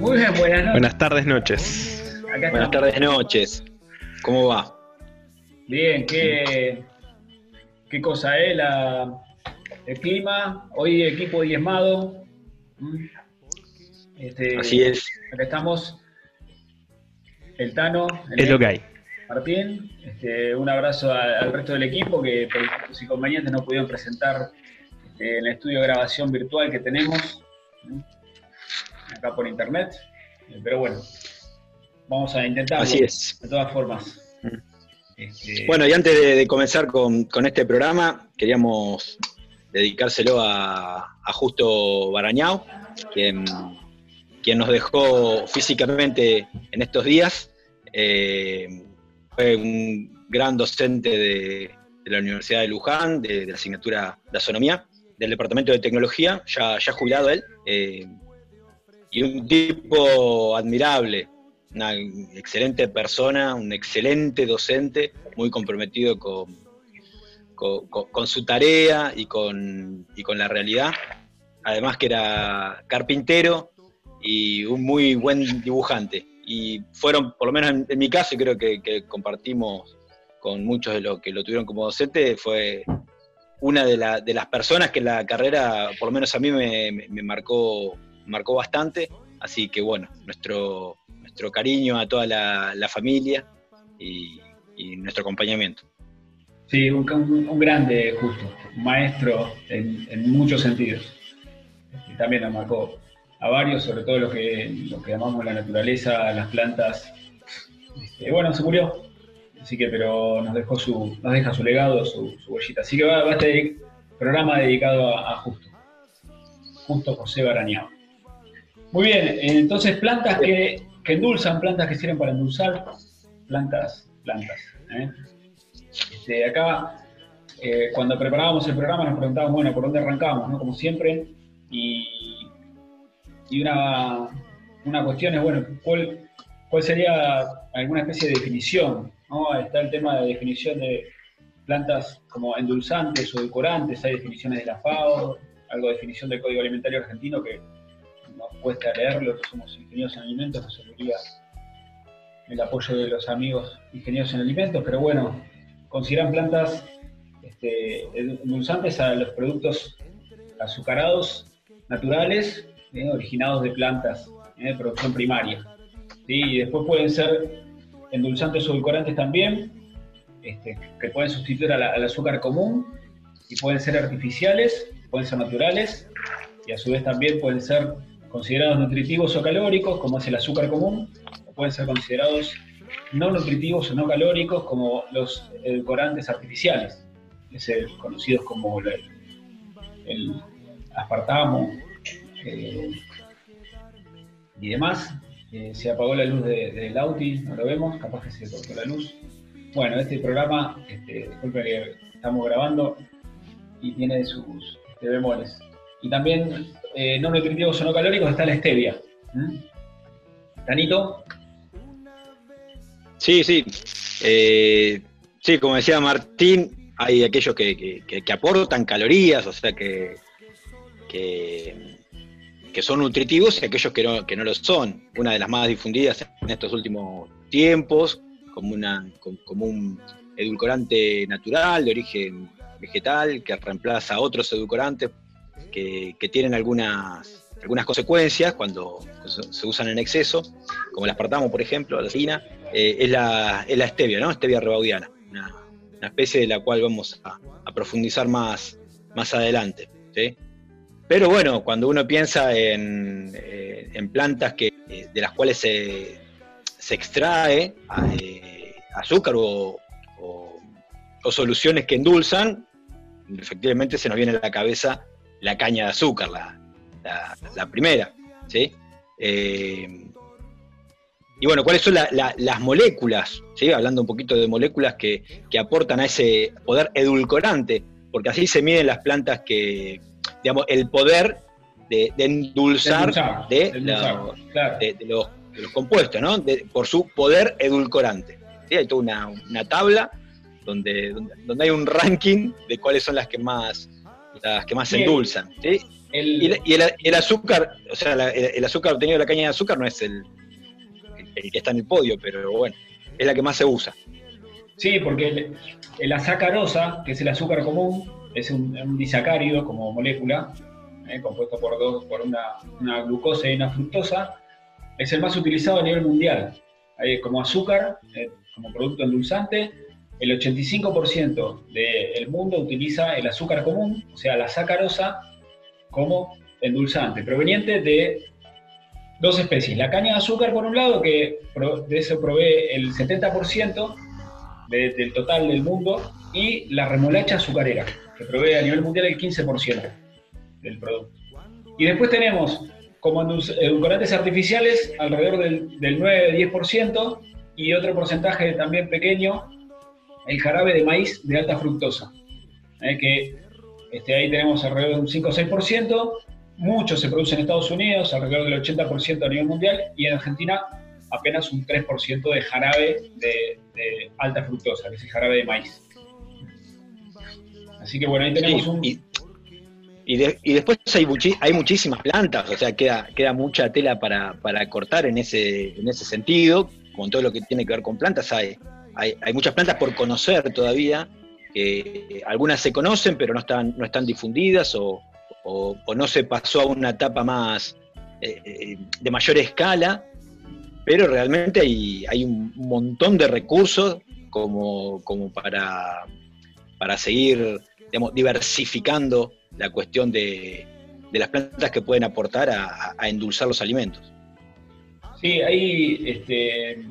Muy bien, buenas noches. Buenas tardes, noches. Acá Buenas tardes, noches. ¿Cómo va? Bien, qué, qué cosa, ¿eh? La, el clima, hoy equipo diezmado. Mm. Este, Así es. Acá estamos. El Tano, el Es lo que hay. Martín. Este, un abrazo a- al resto del equipo que por sus inconvenientes no pudieron presentar este, en el estudio de grabación virtual que tenemos ¿no? Acá por internet. Pero bueno, vamos a intentarlo. Así es. De todas formas. Mm. Este, Bueno, y antes de, de comenzar con, con este programa, queríamos dedicárselo a, a Justo Barañao, quien, quien nos dejó físicamente en estos días. Eh, fue un gran docente de, de la Universidad de Luján, de, de la asignatura de Astronomía, del Departamento de Tecnología, ya, ya jubilado él, eh, y un tipo admirable, una excelente persona, un excelente docente, muy comprometido con, con, su tarea y con, y con la realidad. Además que era carpintero y un muy buen dibujante. Y fueron, por lo menos en, mi caso, creo que, compartimos con muchos de los que lo tuvieron como docente, fue una de, la- de las personas que la carrera, por lo menos a mí, me marcó, marcó bastante. Así que bueno, nuestro, nuestro cariño a toda la, familia y, nuestro acompañamiento. Sí, un, grande, justo, un maestro en, en muchos sentidos. Y también nos marcó a varios, sobre todo los que, los que amamos la naturaleza, las plantas. Este, bueno, se murió, así que, pero nos dejó su, nos deja su legado, su, su huellita. Así que va, va este programa dedicado a, a Justo. Justo José Barañao. Muy bien, entonces plantas que, que endulzan, plantas que sirven para endulzar, plantas, plantas. ¿eh? Este, acá, eh, cuando preparábamos el programa, nos preguntábamos, bueno, ¿por dónde arrancamos? ¿no? Como siempre. Y, y una, una cuestión es, bueno, ¿cuál, cuál sería alguna especie de definición? ¿no? Está el tema de definición de plantas como endulzantes o edulcorantes, hay definiciones de la FAO, algo de definición del Código Alimentario Argentino que nos cuesta leerlo, somos ingenieros en alimentos, nos serviría el apoyo de los amigos ingenieros en alimentos, pero bueno, consideran plantas este, endulzantes a los productos azucarados naturales, eh, originados de plantas eh, de producción primaria. ¿sí? Y después pueden ser endulzantes o edulcorantes también, este, que pueden sustituir a la- al azúcar común, y pueden ser artificiales, pueden ser naturales, y a su vez también pueden ser considerados nutritivos o calóricos, como es el azúcar común, o pueden ser considerados no nutritivos o no calóricos, como los edulcorantes artificiales, es el- conocidos como el, aspartamo eh, y demás. Eh, se apagó la luz de- del Auti, no lo vemos, capaz que se cortó la luz. Bueno, este programa, este, disculpen que estamos grabando y tiene sus este. Y también, eh, no nutritivos o no calóricos, está la stevia. ¿Mm? Tanito, Sí, sí. Eh, sí, como decía Martín, hay aquellos que, que- que- aportan calorías, o sea, que, que, que son nutritivos y aquellos que no, que no lo son. Una de las más difundidas en estos últimos tiempos, como, una, como un edulcorante natural de origen vegetal que reemplaza a otros edulcorantes que, tienen algunas, algunas consecuencias cuando se usan en exceso, como el aspartamo, por ejemplo, la harina, eh, es, la, es la stevia, ¿no? Stevia rebaudiana, una, una especie de la cual vamos a, profundizar más, más adelante. ¿sí? Pero bueno, cuando uno piensa en, eh, en plantas que, eh, de las cuales se, se extrae azúcar o, o- o soluciones que endulzan, efectivamente se nos viene a la cabeza la caña de azúcar, la, la, primera. ¿sí? Eh, y bueno, ¿cuáles son las moléculas? ¿sí? Hablando un poquito de moléculas que, aportan a ese poder edulcorante, porque así se miden las plantas que, digamos, el poder de, endulzar, de, los, compuestos, ¿no? por su poder edulcorante. ¿sí? Hay toda una, tabla donde, donde, hay un ranking de cuáles son las que más, las que más endulzan. ¿sí? y, el, azúcar, o sea, el, azúcar obtenido de la caña de azúcar no es el, que está en el podio, pero bueno, es la que más se usa. Sí, porque la sacarosa, que es el azúcar común, es un, disacárido como molécula, eh, compuesto por, dos, por una, glucosa y una fructosa, es el más utilizado a nivel mundial. como azúcar, eh, como producto endulzante, el 85% del mundo utiliza el azúcar común, o sea, la sacarosa, como endulzante, proveniente de dos especies. La caña de azúcar, por un lado, que de eso provee el 70% del total del mundo, y la remolacha azucarera, que provee a nivel mundial el 15% del producto. Y después tenemos como edulcorantes artificiales alrededor del, del 9-10% y otro porcentaje también pequeño, el jarabe de maíz de alta fructosa, eh, que este, ahí tenemos alrededor de un 5 6%, mucho se produce en Estados Unidos, alrededor del 80% a nivel mundial, y en Argentina apenas un 3% de jarabe de, alta fructosa, que es el jarabe de maíz. Así que bueno, ahí tenemos un... Y, y, después hay, hay muchísimas plantas, o sea, queda, queda mucha tela para, cortar en ese, en ese sentido, con todo lo que tiene que ver con plantas, hay, hay, hay muchas plantas por conocer todavía, que algunas se conocen pero no están, no están difundidas o, no se pasó a una etapa más eh, eh, de mayor escala, pero realmente hay, hay un montón de recursos como, como para, para seguir diversificando la cuestión de, las plantas que pueden aportar a, endulzar los alimentos. Sí, ahí este,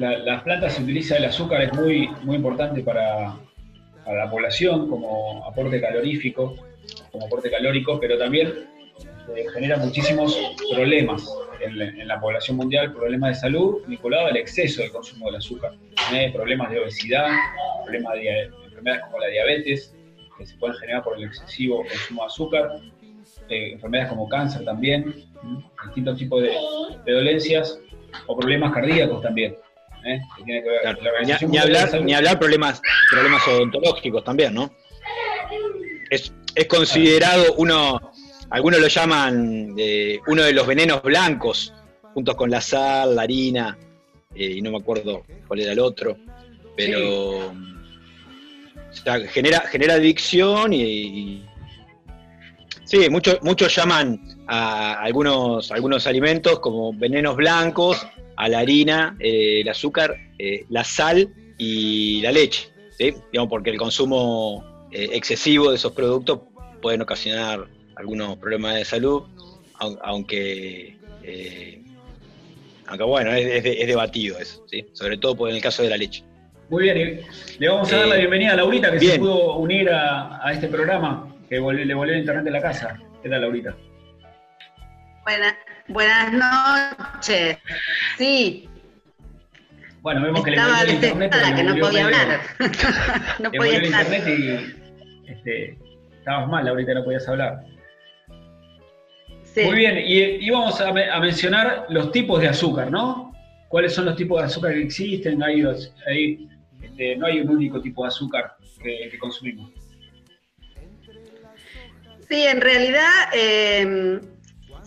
las plantas se utiliza el azúcar, es muy, muy importante para, para la población como aporte calorífico como aporte calórico, pero también eh, genera muchísimos problemas en, la población mundial, problemas de salud vinculados al exceso del consumo del azúcar. ¿eh? problemas de obesidad, problemas de, enfermedades como la diabetes, que se pueden generar por el excesivo consumo de azúcar, eh, enfermedades como cáncer también, distintos tipos de, dolencias o problemas cardíacos también. Que tiene que ver, ni, hablar, ni hablar problemas, problemas odontológicos también, ¿no? Es, es considerado uno, algunos lo llaman eh, uno de los venenos blancos, juntos con la sal, la harina, eh, y no me acuerdo cuál era el otro, pero genera, genera adicción y, sí, muchos, muchos llaman a algunos, algunos alimentos como venenos blancos, a la harina, eh, el azúcar, la sal y la leche, digamos, porque el consumo excesivo de esos productos pueden ocasionar algunos problemas de salud, aunque, eh, aunque bueno, es, debatido eso, ¿sí? sobre todo en el caso de la leche. Muy bien, le vamos a dar la eh, bienvenida a Laurita que se pudo unir a, este programa, que le volvió el internet de la casa. ¿Qué tal, Laurita? buenas noches. Sí. Bueno, vemos que le volvió el internet. que no podía hablar. no podía el internet y este, estabas mal, ahorita no podías hablar. Muy bien, y, vamos a, mencionar los tipos de azúcar, ¿no? ¿Cuáles son los tipos de azúcar que existen? Hay, este, no hay un único tipo de azúcar que, consumimos. Sí, en realidad, em,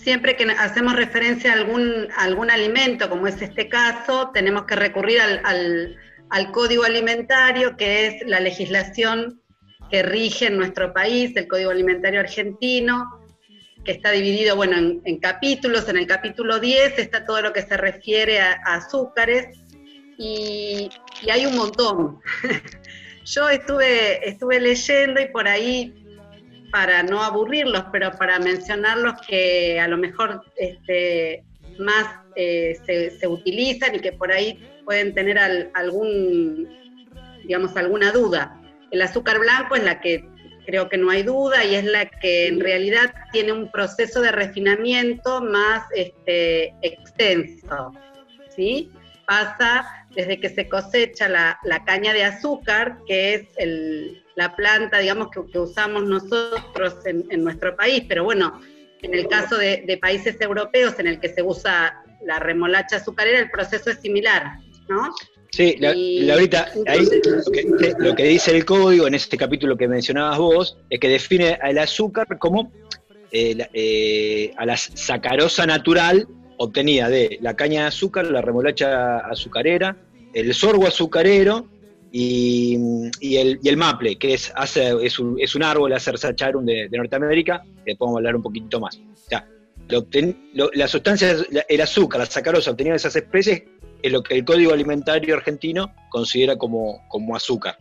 siempre que hacemos referencia a algún, algún alimento, como es este caso, tenemos que recurrir al, al código alimentario, que es la legislación que rige en nuestro país, el Código Alimentario Argentino, que está dividido bueno, en, capítulos. En el capítulo 10 está todo lo que se refiere a, azúcares y, hay un montón. Yo estuve, estuve leyendo y por ahí, para no aburrirlos, pero para mencionarlos que a lo mejor este, más eh, se, utilizan y que por ahí pueden tener algún, digamos, alguna duda. El azúcar blanco es la que creo que no hay duda, y es la que en realidad tiene un proceso de refinamiento más este, extenso. ¿sí? Pasa desde que se cosecha la, caña de azúcar, que es la planta, digamos, que, usamos nosotros en, nuestro país, pero bueno, en el caso de, de países europeos en el que se usa la remolacha azucarera, el proceso es similar, ¿no? Sí, la, ahorita ahí, lo, que, dice el código en este capítulo que mencionabas vos es que define al azúcar como eh, eh, a la sacarosa natural obtenida de la caña de azúcar, la remolacha azucarera, el sorgo azucarero y, el, maple, que es, es, un, es un árbol, hacer sacharum de, de Norteamérica, que podemos hablar un poquito más. O sea, la sustancia, el azúcar, la sacarosa obtenida de esas especies es lo que el Código Alimentario argentino considera como, como azúcar.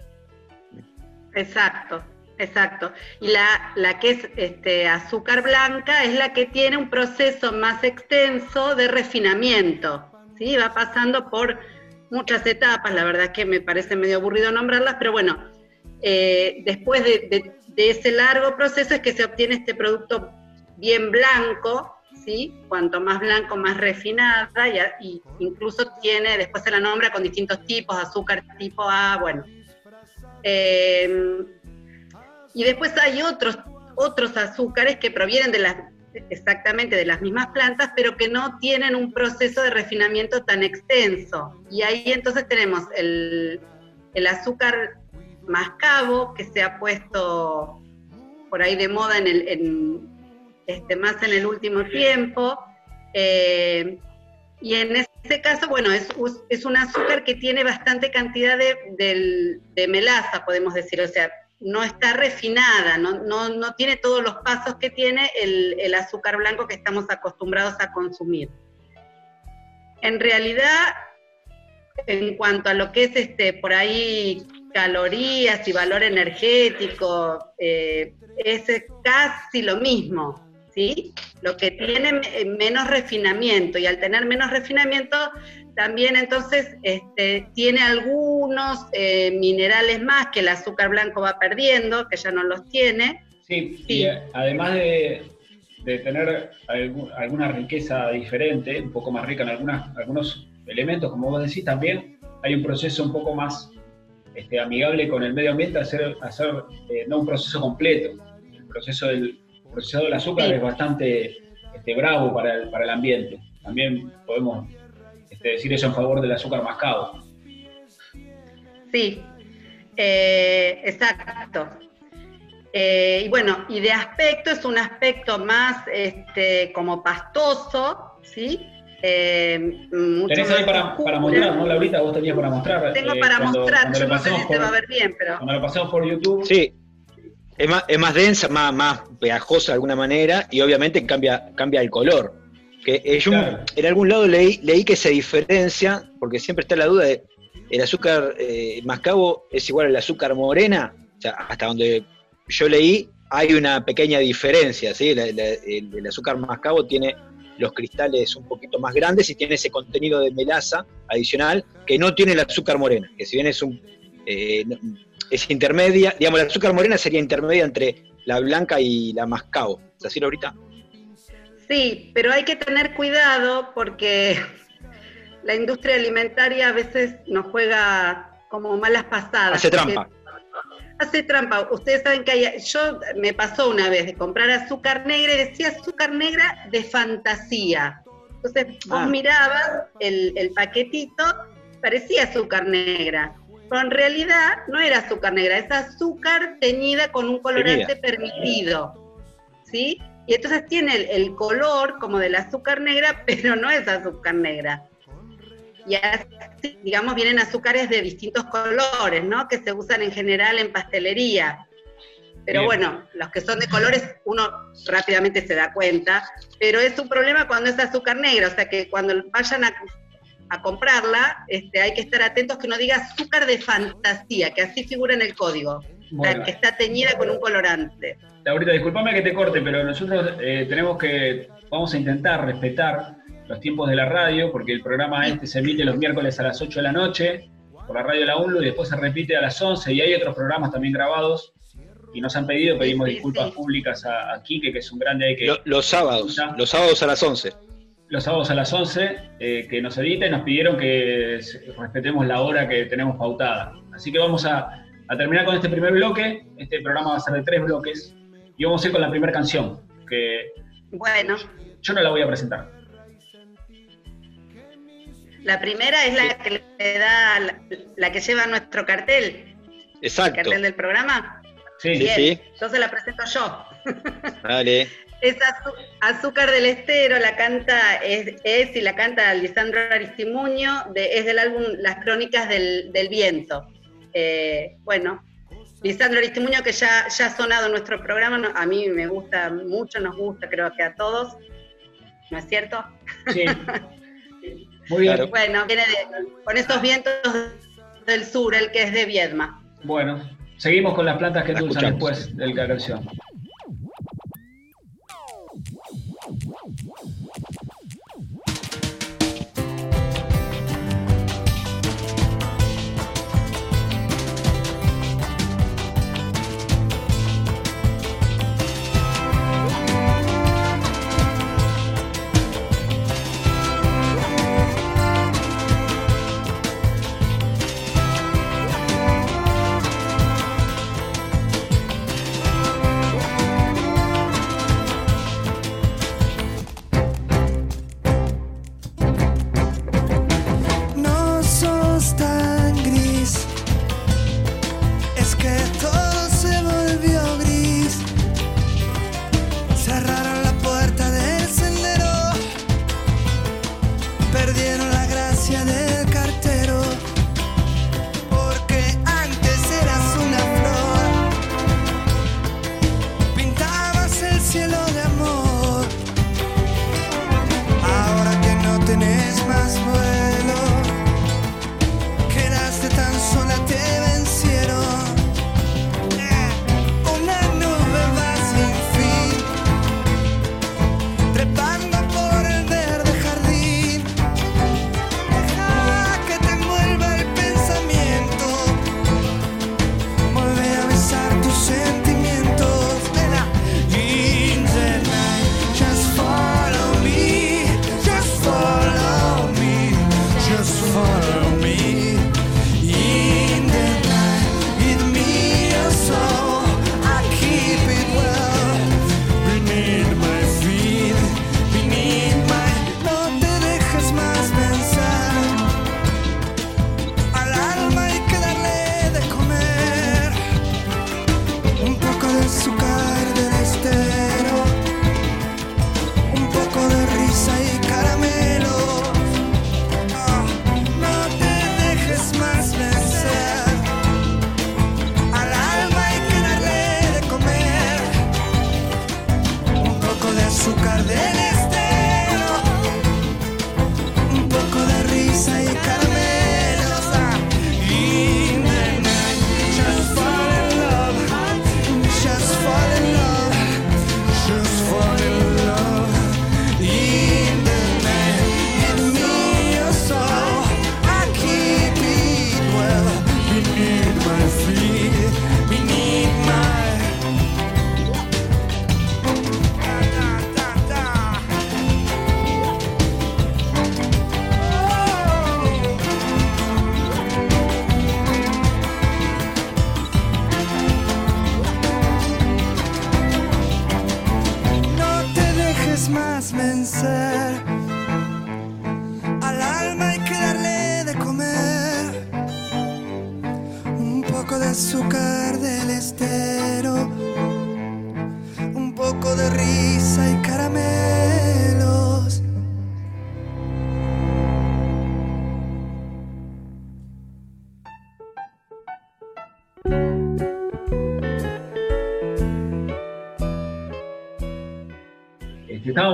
Exacto, exacto. Y la, la que es este, azúcar blanca es la que tiene un proceso más extenso de refinamiento, ¿sí? Va pasando por muchas etapas, la verdad es que me parece medio aburrido nombrarlas, pero bueno, eh, después de, ese largo proceso es que se obtiene este producto bien blanco, ¿sí? Cuanto más blanco, más refinada, y, incluso tiene, después se la nombra con distintos tipos, azúcar tipo A, bueno. Em, y después hay otros, otros azúcares que provienen de las, exactamente de las mismas plantas, pero que no tienen un proceso de refinamiento tan extenso. Y ahí entonces tenemos el, el azúcar mascabo, que se ha puesto por ahí de moda en, el, en, este, más en el último tiempo. Eh, y en este caso, bueno, es, es, un azúcar que tiene bastante cantidad de, melaza, podemos decir, o sea, no está refinada, no, no, tiene todos los pasos que tiene el, azúcar blanco que estamos acostumbrados a consumir. En realidad, en cuanto a lo que es este, por ahí calorías y valor energético, eh, es casi lo mismo. ¿sí? Lo que tiene menos refinamiento y al tener menos refinamiento también entonces este, tiene algunos eh, minerales más que el azúcar blanco va perdiendo, que ya no los tiene. Sí, y además de, tener alguna riqueza diferente, un poco más rica en algunas, algunos elementos, como vos decís, también hay un proceso un poco más este, amigable con el medio ambiente, hacer, hacer eh, no un proceso completo, el proceso del, procesado del azúcar es bastante este, bravo para el, para el ambiente. También podemos este, decir eso en favor del azúcar mascado. Sí, eh, exacto. Eh, y bueno, y de aspecto es un aspecto más este, como pastoso, ¿sí? Eh, Tenés ahí para, para, mostrar, ¿no, Laurita? Vos tenías para mostrar. Tengo para mostrar, yo no sé si se va a ver bien, pero... Cuando lo pasamos por YouTube... Sí, es más, es más densa, más, más pegajosa de alguna manera, y obviamente cambia, cambia el color. Que eh, yo en algún lado leí, leí que se diferencia, porque siempre está la duda de el azúcar eh, mascabo es igual al azúcar morena, o sea, hasta donde yo leí hay una pequeña diferencia, ¿sí? el, azúcar mascabo tiene los cristales un poquito más grandes y tiene ese contenido de melaza adicional que no tiene el azúcar morena, que si bien es un... Eh, es intermedia, digamos, la azúcar morena sería intermedia entre la blanca y la mascabo. ¿Es así ahorita? Sí, pero hay que tener cuidado porque la industria alimentaria a veces nos juega como malas pasadas. Hace trampa. Hace trampa. Ustedes saben que hay, yo me pasó una vez de comprar azúcar negra y decía azúcar negra de fantasía. Entonces vos ah. mirabas el, el paquetito, parecía azúcar negra pero en realidad no era azúcar negra, es azúcar teñida con un colorante permitido, ¿sí? Y entonces tiene el, color como del azúcar negra, pero no es azúcar negra. Y así, digamos, vienen azúcares de distintos colores, ¿no? Que se usan en general en pastelería. Pero bueno, los que son de colores uno rápidamente se da cuenta, pero es un problema cuando es azúcar negra, o sea que cuando vayan a a comprarla, este, hay que estar atentos que no diga azúcar de fantasía, que así figura en el código, que está teñida con un colorante. Laurita, discúlpame que te corte, pero nosotros eh, tenemos que, vamos a intentar respetar los tiempos de la radio, porque el programa este se emite los miércoles a las 8 de la noche por la radio de la UNLU y después se repite a las 11 y hay otros programas también grabados y nos han pedido, pedimos disculpas públicas a, a, Quique, que es un grande que... Los, sábados, los sábados a las 11. Los sábados a las 11, eh, que nos edita y nos pidieron que respetemos la hora que tenemos pautada. Así que vamos a, a terminar con este primer bloque. Este programa va a ser de tres bloques. Y vamos a ir con la primera canción, que... Bueno. Yo no la voy a presentar. La primera es la que le da, la, que lleva nuestro cartel. Exacto. El cartel del programa. Sí, sí. Entonces la presento yo. Vale. es Azúcar del Estero, la canta, es, y la canta Lisandro Aristimuño, de, es del álbum Las Crónicas del, Viento. Eh, bueno, Lisandro Aristimuño, que ya, ya ha sonado en nuestro programa, a mí me gusta mucho, nos gusta, creo que a todos. ¿No es cierto? Sí. Muy bien. Bueno, viene con estos vientos del sur, el que es de Viedma. Bueno, seguimos con las plantas que endulzan después de la canción.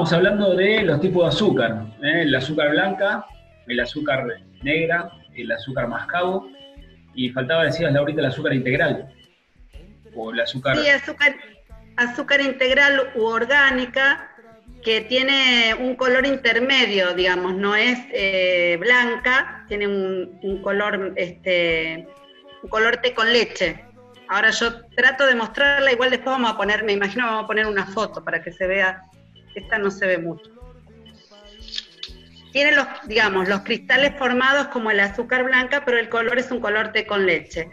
Estábamos hablando de los tipos de azúcar, ¿eh? el azúcar blanca, el azúcar negra, el azúcar mascabo, y faltaba, decías, Laurita, el azúcar integral, o el azúcar... Sí, azúcar, azúcar integral u orgánica, que tiene un color intermedio, digamos, no es eh, blanca, tiene un, color, este, un color té con leche. Ahora yo trato de mostrarla, igual después vamos a poner, me imagino vamos a poner una foto para que se vea, esta no se ve mucho. Tiene los, digamos, los cristales formados como el azúcar blanca, pero el color es un color té con leche.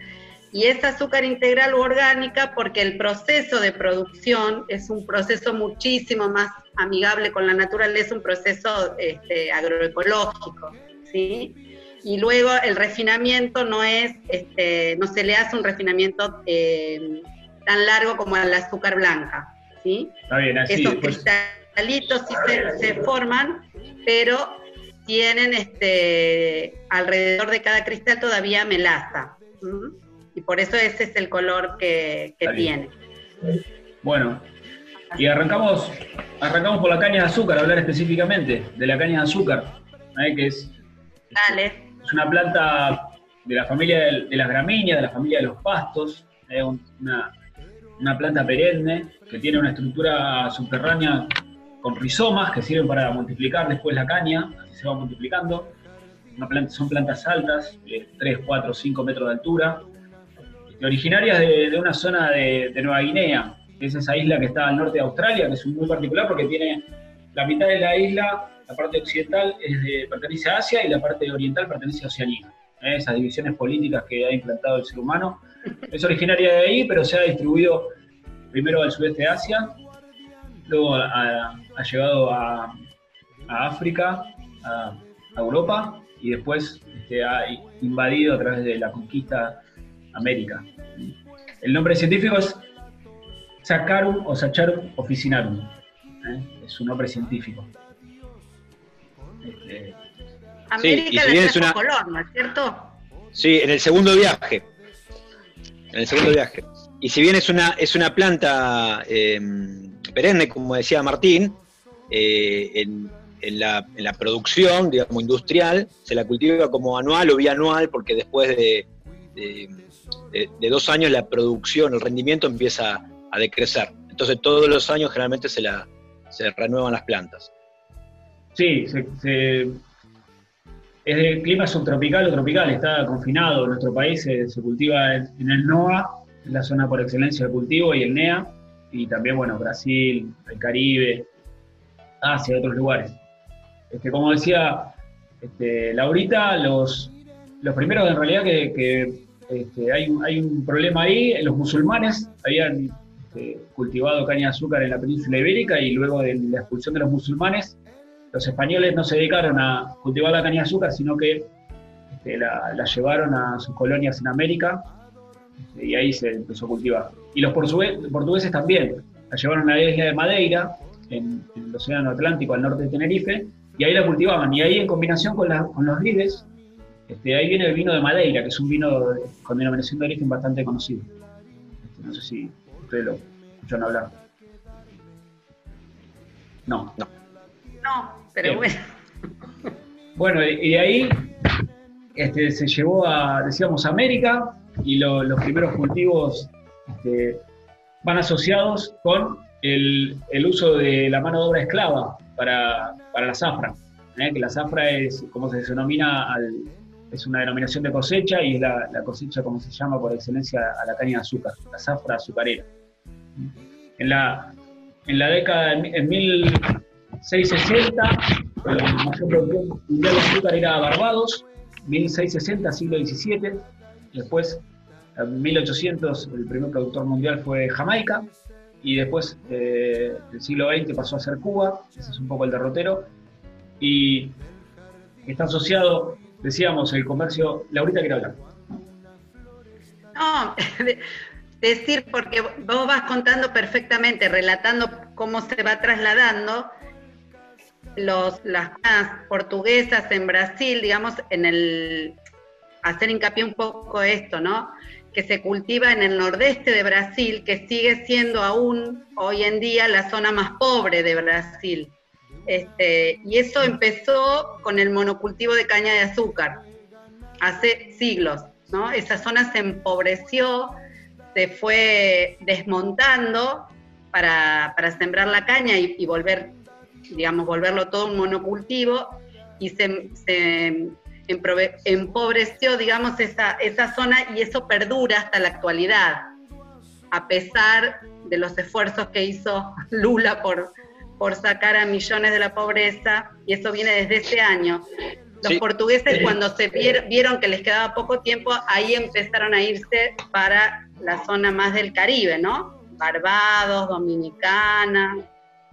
Y es azúcar integral u orgánica porque el proceso de producción es un proceso muchísimo más amigable con la naturaleza, un proceso este, agroecológico, ¿sí? y luego el refinamiento no es, este, no se le hace un refinamiento eh, tan largo como al azúcar blanca, ¿sí? Está bien, así Esos cristalitos sí se, forman, pero tienen este, alrededor de cada cristal todavía melaza. Y por eso ese es el color que, tiene. Bueno, y arrancamos, arrancamos por la caña de azúcar, hablar específicamente de la caña de azúcar, ¿eh? que es Dale. Es una planta de la familia de, las gramíneas, de la familia de los pastos, es una, planta perenne que tiene una estructura subterránea con rizomas que sirven para multiplicar después la caña, así se va multiplicando. son plantas altas, de 3, 4, 5 metros de altura, originarias de, una zona de, de, Nueva Guinea, que es esa isla que está al norte de Australia, que es muy particular porque tiene la mitad de la isla la parte occidental es de, pertenece a Asia y la parte oriental pertenece a Oceanía. ¿eh? Esas divisiones políticas que ha implantado el ser humano. Es originaria de ahí, pero se ha distribuido primero al sudeste de Asia, luego ha, llegado a, África, a, Europa y después este, ha invadido a través de la conquista América. El nombre científico es Saccharum o Saccharum officinarum. ¿eh? Es su nombre científico. América sí, y si una... color, ¿no es cierto? Sí, en el segundo viaje. En el segundo viaje. Y si bien es una, es una planta eh, perenne, como decía Martín, eh, en, la, producción, digamos, industrial, se la cultiva como anual o bianual, porque después de, de, dos años la producción, el rendimiento empieza a decrecer. Entonces todos los años generalmente se, la, se renuevan las plantas. Sí, es de clima subtropical o tropical, está confinado. Nuestro país se, cultiva en, el NOA, la zona por excelencia de cultivo, y el NEA, y también, bueno, Brasil, el Caribe, Asia, otros lugares. Este, como decía este, Laurita, los, los primeros en realidad que, este, hay, hay, un problema ahí, los musulmanes habían este, cultivado caña de azúcar en la península ibérica y luego de la expulsión de los musulmanes los españoles no se dedicaron a cultivar la caña de azúcar, sino que este, la, llevaron a sus colonias en América y ahí se empezó a cultivar. Y los portugueses también, la llevaron a la isla de Madeira, en, el Océano Atlántico, al norte de Tenerife, y ahí la cultivaban. Y ahí en combinación con, los vides, este, ahí viene el vino de Madeira, que es un vino con denominación de origen bastante conocido. no sé si ustedes lo escucharon hablar. No. No. No pero bueno. Bueno, y de ahí este, se llevó a, decíamos, América y los primeros cultivos este, van asociados con el, uso de la mano de obra esclava para, la zafra, ¿eh? que la zafra es, como se denomina, es una denominación de cosecha y es la, cosecha, como se llama por excelencia, a la caña de azúcar, la zafra azucarera. En la, en la década, en mil, 660, el mayor mundial de azúcar era Barbados, 1660, siglo XVII, después en 1800 el primer productor mundial fue Jamaica, y después eh, el siglo XX pasó a ser Cuba, ese es un poco el derrotero, y está asociado, decíamos, el comercio, Laurita quiere hablar. No, decir, porque vos vas contando perfectamente, relatando cómo se va trasladando, los, las portuguesas en Brasil, digamos, en el hacer hincapié un poco esto, ¿no? Que se cultiva en el nordeste de Brasil, que sigue siendo aún hoy en día la zona más pobre de Brasil. Este, y eso empezó con el monocultivo de caña de azúcar, hace siglos, ¿no? Esa zona se empobreció, se fue desmontando para, sembrar la caña y, y volver digamos, volverlo todo un monocultivo y se, empobreció, digamos, esa, esa zona y eso perdura hasta la actualidad. a pesar de los esfuerzos que hizo Lula por, por sacar a millones de la pobreza, y eso viene desde ese año. Los portugueses cuando se vieron que les quedaba poco tiempo, ahí empezaron a irse para la zona más del Caribe, ¿no? Barbados, Dominicana.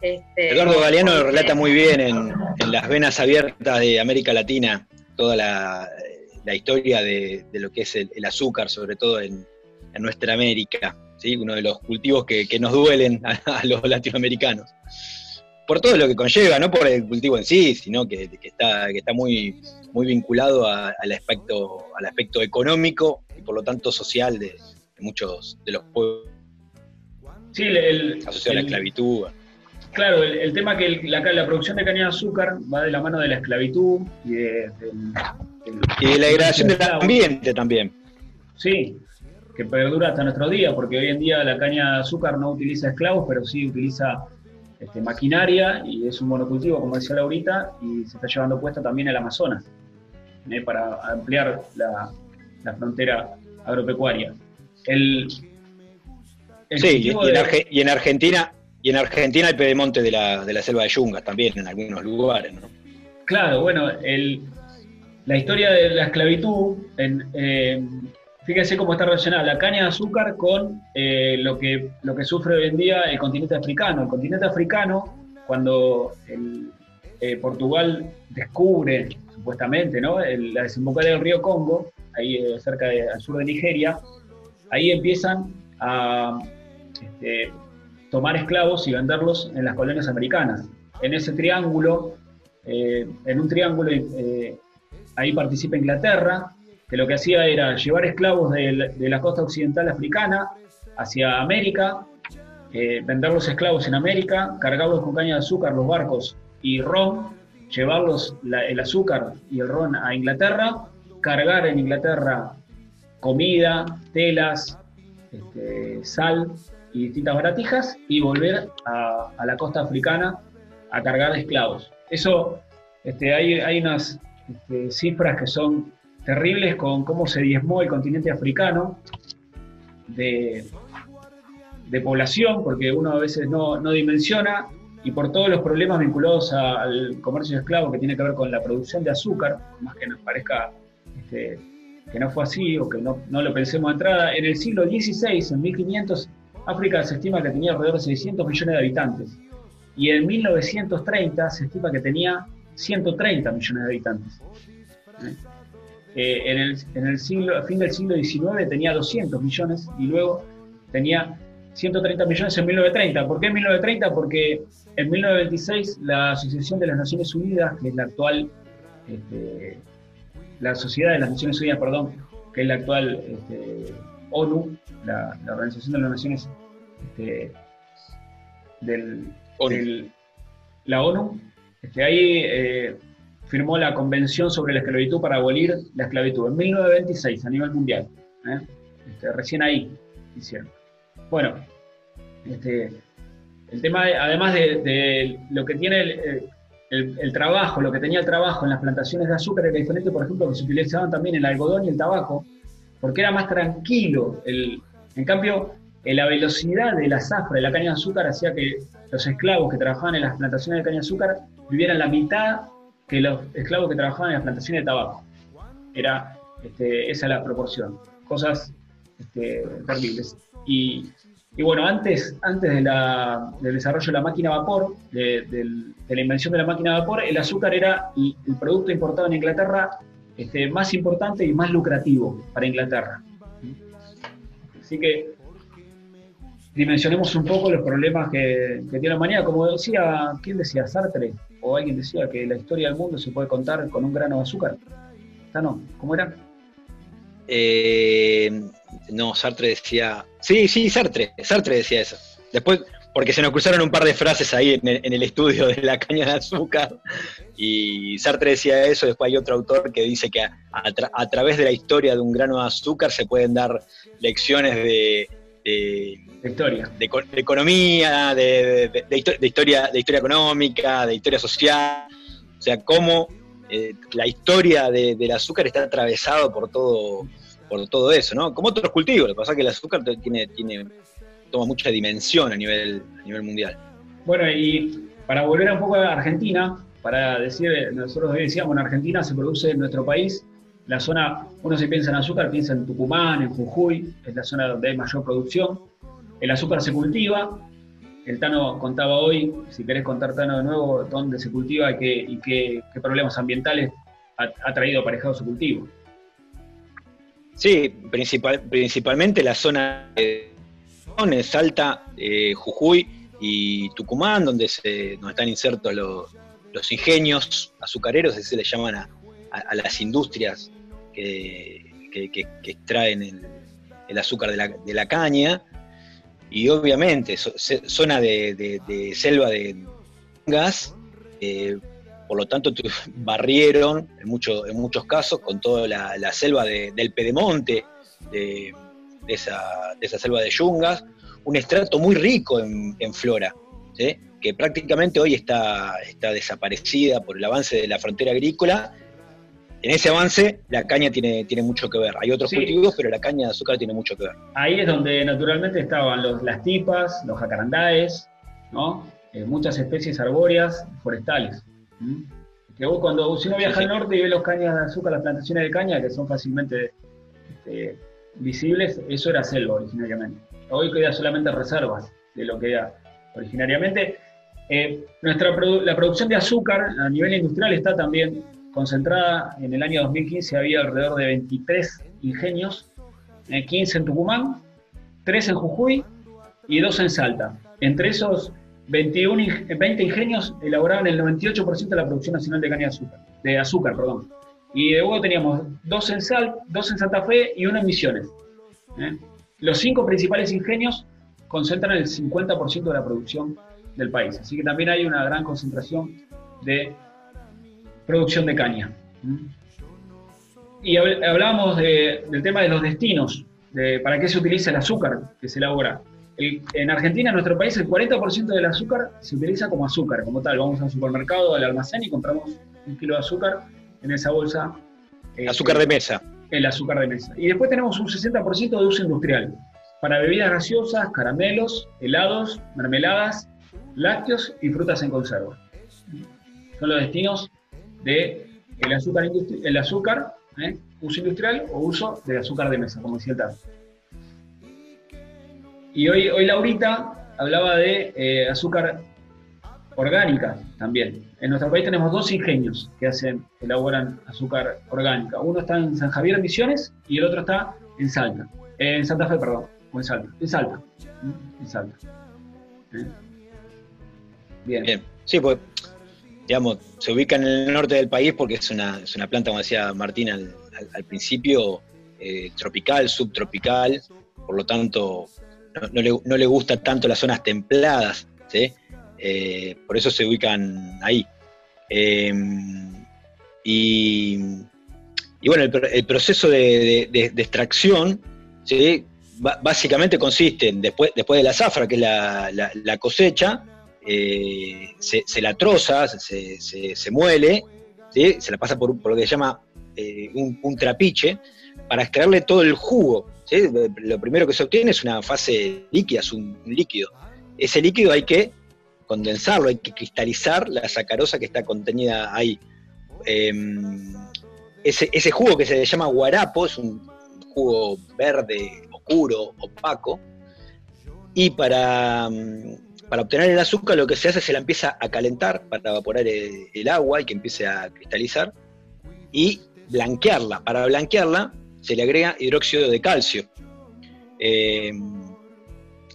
Este, Eduardo Galeano lo relata muy bien en, Las Venas Abiertas de América Latina, toda la, historia de, lo que es el, azúcar, sobre todo en, nuestra América, ¿sí? uno de los cultivos que, nos duelen a los latinoamericanos por todo lo que conlleva, no por el cultivo en sí, sino que, está, que está muy, muy vinculado al, aspecto, al aspecto económico y por lo tanto social de, muchos de los pueblos. Sí, el, asociado a la esclavitud. Claro, el, tema que la, la, producción de caña de azúcar va de la mano de la esclavitud y de, y de la degradación del ambiente también. Sí, que perdura hasta nuestros días, porque hoy en día la caña de azúcar no utiliza esclavos, pero sí utiliza este, maquinaria y es un monocultivo, como decía Laurita, y se está llevando puesta también el Amazonas ¿eh? para ampliar la, frontera agropecuaria. El, sí, y, en Argentina y en Argentina el pedemonte de la, de la selva de Yungas también en algunos lugares. ¿no? Claro, bueno, la historia de la esclavitud eh, Fíjense cómo está relacionada la caña de azúcar con eh, lo, que, lo que sufre hoy en día el continente africano. El continente africano, cuando eh, Portugal descubre, supuestamente, ¿no? la desembocadura del río Congo, ahí cerca de, al sur de Nigeria, ahí empiezan a este, tomar esclavos y venderlos en las colonias americanas. En ese triángulo, en un triángulo, ahí participa Inglaterra, que lo que hacía era llevar esclavos de, la costa occidental africana hacia América, eh, vender los esclavos en América, cargarlos con caña de azúcar, los barcos y ron, llevarlos el azúcar y el ron a Inglaterra, cargar en Inglaterra comida, telas, este, sal y distintas baratijas y volver a, la costa africana a cargar esclavos. Eso, este, hay, hay unas este, cifras que son terribles con cómo se diezmó el continente africano de, población, porque uno a veces no, dimensiona, y por todos los problemas vinculados al comercio de esclavos que tiene que ver con la producción de azúcar, más que nos parezca este, que no fue así o que no, no lo pensemos de entrada, en el siglo XVI, en 1500, África se estima que tenía alrededor de 600 millones de habitantes, y en 1930 se estima que tenía 130 millones de habitantes. ¿Eh? Eh, en, el, siglo, fin del siglo XIX tenía 200 millones y luego tenía 130 millones en 1930. ¿Por qué en 1930? Porque en 1926 la Asociación de las Naciones Unidas, que es la actual, este, la Sociedad de las Naciones Unidas, perdón, que es la actual este, ONU, la, Organización de las Naciones este, del, la ONU, este, ahí eh, firmó la Convención sobre la Esclavitud para abolir la esclavitud en 1926 a nivel mundial. ¿eh? Este, recién ahí hicieron. Bueno, este, el tema, además de, lo que tiene el, trabajo, lo que tenía el trabajo en las plantaciones de azúcar era diferente, por ejemplo, que se utilizaban también el algodón y el tabaco, porque era más tranquilo. en cambio, la velocidad de la zafra de la caña de azúcar hacía que los esclavos que trabajaban en las plantaciones de caña de azúcar vivieran la mitad que los esclavos que trabajaban en las plantaciones de tabaco. Era, este, esa la proporción. Cosas este, terribles. Y, bueno, antes, antes de del desarrollo de la máquina a vapor, de, la invención de la máquina a vapor, el azúcar era el, producto importado en Inglaterra este, más importante y más lucrativo para Inglaterra. Así que dimensionemos un poco los problemas que, tiene la humanidad. Como decía, ¿quién decía? Sartre, o alguien decía que la historia del mundo se puede contar con un grano de azúcar. no? ¿Cómo era? Eh, no, Sartre decía. Sí, sí, Sartre, Sartre decía eso. Después, porque se nos cruzaron un par de frases ahí en el, estudio de la caña de azúcar, y Sartre decía eso, después hay otro autor que dice que a, través de la historia de un grano de azúcar se pueden dar lecciones de, historia. De, economía, de, historia, de historia económica, de historia social. O sea, cómo eh, la historia del azúcar está atravesado por todo, por todo eso, ¿no? Como otros cultivos. Lo que pasa es que el azúcar tiene, tiene toma mucha dimensión a nivel, a nivel mundial. Bueno, y para volver un poco a Argentina, para decir, nosotros decíamos, en Argentina se produce en nuestro país, la zona, uno se piensa en azúcar, piensa en Tucumán, en Jujuy, es la zona donde hay mayor producción. El azúcar se cultiva, el Tano contaba hoy, si querés contar Tano de nuevo, dónde se cultiva y qué, y qué, problemas ambientales ha, traído aparejado su cultivo. Sí, principal, principalmente la zona de Salta, eh, Jujuy y Tucumán, donde, se, donde están insertos los, ingenios azucareros, así se le llaman a, las industrias que, extraen el, azúcar de la, caña. Y obviamente, zona de, selva de gas, eh, por lo tanto barrieron en, mucho, en muchos casos con toda la, selva del pedemonte, de, esa, selva de yungas, un estrato muy rico en, en flora. ¿sí? que prácticamente hoy está, está desaparecida por el avance de la frontera agrícola. En ese avance la caña tiene, tiene mucho que ver. Hay otros cultivos, pero la caña de azúcar tiene mucho que ver. Ahí es donde naturalmente estaban los, las tipas, los jacarandáes, ¿no? Eh, muchas especies arbóreas forestales. Que vos cuando si uno viaja al norte y ve los cañas de azúcar, las plantaciones de caña, que son fácilmente este, visibles, eso era selva originariamente. Hoy queda solamente reservas de lo que era originariamente. Eh, nuestra la producción de azúcar a nivel industrial está también concentrada. En el año 2015 había alrededor de 23 ingenios, 15 eh, en Tucumán, 3 en Jujuy y 2 en Salta. Entre esos 21, 20 ingenios elaboraban el 98% de la producción nacional de caña de azúcar. De azúcar perdón. Y luego teníamos 2 en, Sal, dos en Santa Fe y uno en Misiones. ¿eh? Los cinco principales ingenios concentran el 50% de la producción del país. Así que también hay una gran concentración de producción de caña. Y hablábamos del tema de los destinos, de para qué se utiliza el azúcar que se elabora. en Argentina, en nuestro país, el 40% del azúcar se utiliza como azúcar, como tal. Vamos al supermercado, al almacén y compramos un kilo de azúcar en esa bolsa. Eh, azúcar de mesa. El azúcar de mesa. Y después tenemos un 60% de uso industrial, para bebidas gaseosas, caramelos, helados, mermeladas, lácteos y frutas en conserva. Son los destinos de el azúcar, el azúcar ¿eh? uso industrial o uso de azúcar de mesa, como decía el Y hoy, hoy Laurita hablaba de eh, azúcar orgánica también. En nuestro país tenemos dos ingenios que hacen, elaboran azúcar orgánica. Uno está en San Javier Misiones y el otro está en Salta. en Santa Fe, perdón. O en Salta. En Salta. En Salta. ¿Eh? Bien. Sí, pues, digamos, se ubica en el norte del país porque es una, es una planta, como decía Martín al, principio, eh, tropical, subtropical, por lo tanto, no, le, gusta tanto las zonas templadas, ¿sí? Eh, por eso se ubican ahí. Em, y, bueno, el, proceso de, extracción, básicamente consiste en, después, después de la zafra, que es la cosecha, eh, se, la troza, se, muele, se la pasa por, por, lo que se llama eh, un, trapiche, para extraerle todo el jugo. Lo primero que se obtiene es una fase líquida, es un, líquido. Ese líquido hay que condensarlo, hay que cristalizar la sacarosa que está contenida ahí. Em, ese, ese, jugo que se llama guarapo, es un jugo verde, oscuro, opaco, y para, para obtener el azúcar lo que se hace es se la empieza a calentar para evaporar el, agua y que empiece a cristalizar y blanquearla. Para blanquearla se le agrega hidróxido de calcio. Eh,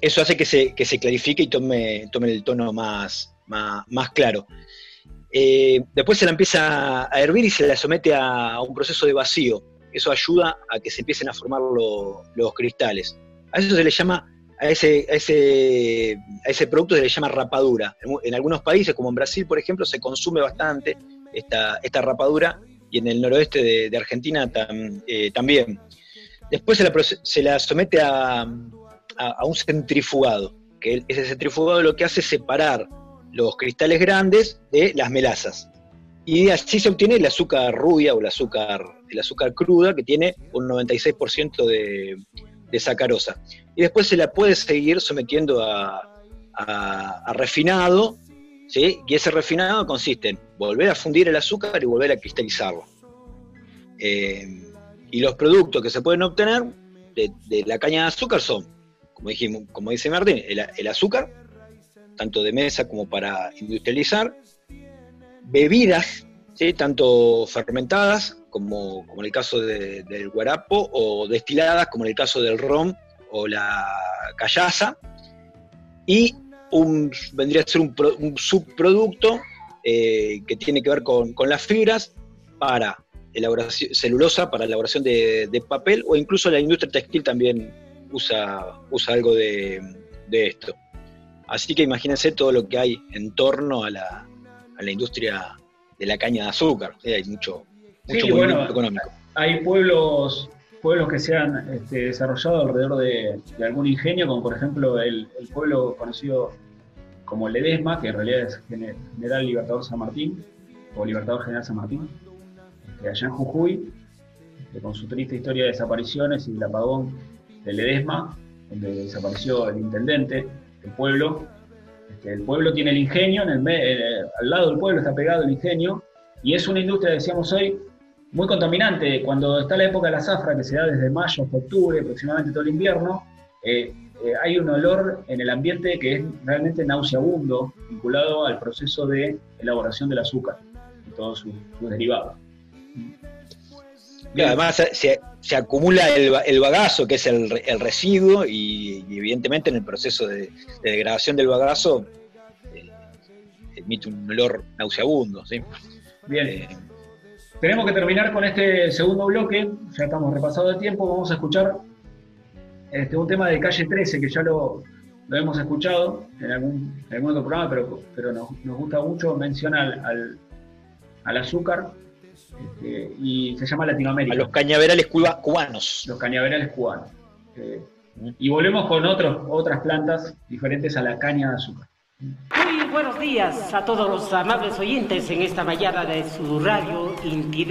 eso hace que se, se, clarifique y tome, tome el tono más, más, claro. Eh, después se la empieza a hervir y se la somete a, un proceso de vacío. Eso ayuda a que se empiecen a formar los cristales. A eso se le llama a ese, ese, a ese producto se le llama rapadura. En, algunos países, como en Brasil, por ejemplo, se consume bastante esta, esta rapadura y en el noroeste de, Argentina eh, también. Después se la, somete a, un centrifugado, que ese centrifugado lo que hace es separar los cristales grandes de las melazas. Y así se obtiene el azúcar rubia o el azúcar, el azúcar cruda, que tiene un 96% de, sacarosa. Y después se la puede seguir sometiendo a, refinado, ¿sí? y ese refinado consiste en volver a fundir el azúcar y volver a cristalizarlo. Eh, y los productos que se pueden obtener de, la caña de azúcar son, como, dijimos, como dice Martín, el, azúcar, tanto de mesa como para industrializar, bebidas, tanto fermentadas como, en el caso del guarapo, o destiladas, como en el caso del ron o la callaza, y un, vendría a ser un, subproducto eh, que tiene que ver con, las fibras para elaboración, celulosa para elaboración de, papel, o incluso la industria textil también usa, usa algo de, esto. Así que imagínense todo lo que hay en torno a la, a la industria de la caña de azúcar. hay mucho, sí, bueno, económico. Hay pueblos, pueblos que se han este, desarrollado alrededor de, algún ingenio, como por ejemplo el, pueblo conocido como Ledesma, que en realidad es General Libertador San Martín, o Libertador General San Martín, este, allá en Jujuy, este, con su triste historia de desapariciones y el apagón de Ledesma, donde desapareció el intendente del pueblo. el pueblo tiene el ingenio, en el, eh, al lado del pueblo está pegado el ingenio, y es una industria, decíamos hoy, muy contaminante. Cuando está la época de la zafra, que se da desde mayo hasta octubre, aproximadamente todo el invierno, eh, eh, hay un olor en el ambiente que es realmente nauseabundo, vinculado al proceso de elaboración del azúcar y todos sus, derivados. Además se, acumula el, bagazo, que es el, residuo, y, evidentemente en el proceso de, degradación del bagazo eh, emite un olor nauseabundo. ¿sí? Bien. Tenemos que terminar con este segundo bloque, ya estamos repasado de tiempo, vamos a escuchar este, un tema de Calle 13 que ya lo, hemos escuchado en algún, otro programa, pero, pero nos, gusta mucho, menciona al, azúcar este, y se llama Latinoamérica. A los cañaverales cubanos. Los cañaverales cubanos. Eh, y volvemos con otros, otras plantas diferentes a la caña de azúcar. Muy buenos días a todos los amables oyentes en esta mañana de su radio Inti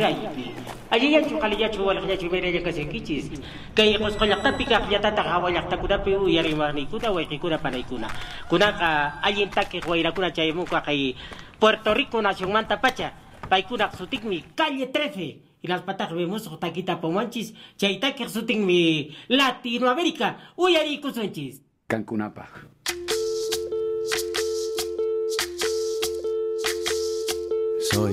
Allí ya chukali ya chuwal ya chumere ya kasi kichis. Kay kos kolak tapika ya tata kawalak takuna pi u yari mani kuna wa kikuna para ikuna. Kuna ka alguien take huayra kuna chay muka kay Puerto Rico nación manta pacha. Paikuna sutik mi calle 13. Y las patas vemos taquita pomanchis. Chay take sutik mi Latinoamérica. Uyari kusunchis. Cancunapa. Soy,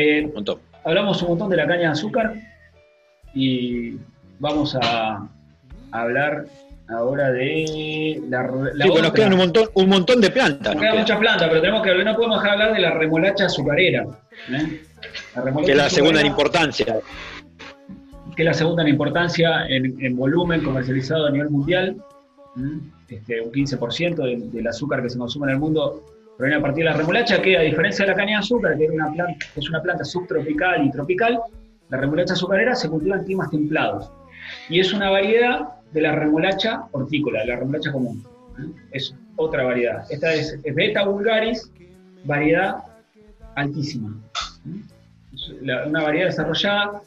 eh, Un montón. hablamos un montón de la caña de azúcar y vamos a, a hablar ahora de la, la Sí, nos quedan un montón, un montón de plantas. Nos nos queda quedan. mucha planta, pero tenemos que no podemos dejar de hablar de la remolacha azucarera. ¿eh? La remolacha que es la segunda en importancia. que es la segunda en importancia en, en volumen comercializado a nivel mundial. Este, un 15% de- del azúcar que se consume en el mundo proviene a partir de la remolacha, que a diferencia de la caña de azúcar, que es una planta, es una planta subtropical y tropical, la remolacha azucarera se cultiva en climas templados. Y es una variedad de la remolacha hortícola, la remolacha común. ¿eh? Es otra variedad. Esta es, Beta vulgaris, variedad altísima. ¿eh? Una variedad desarrollada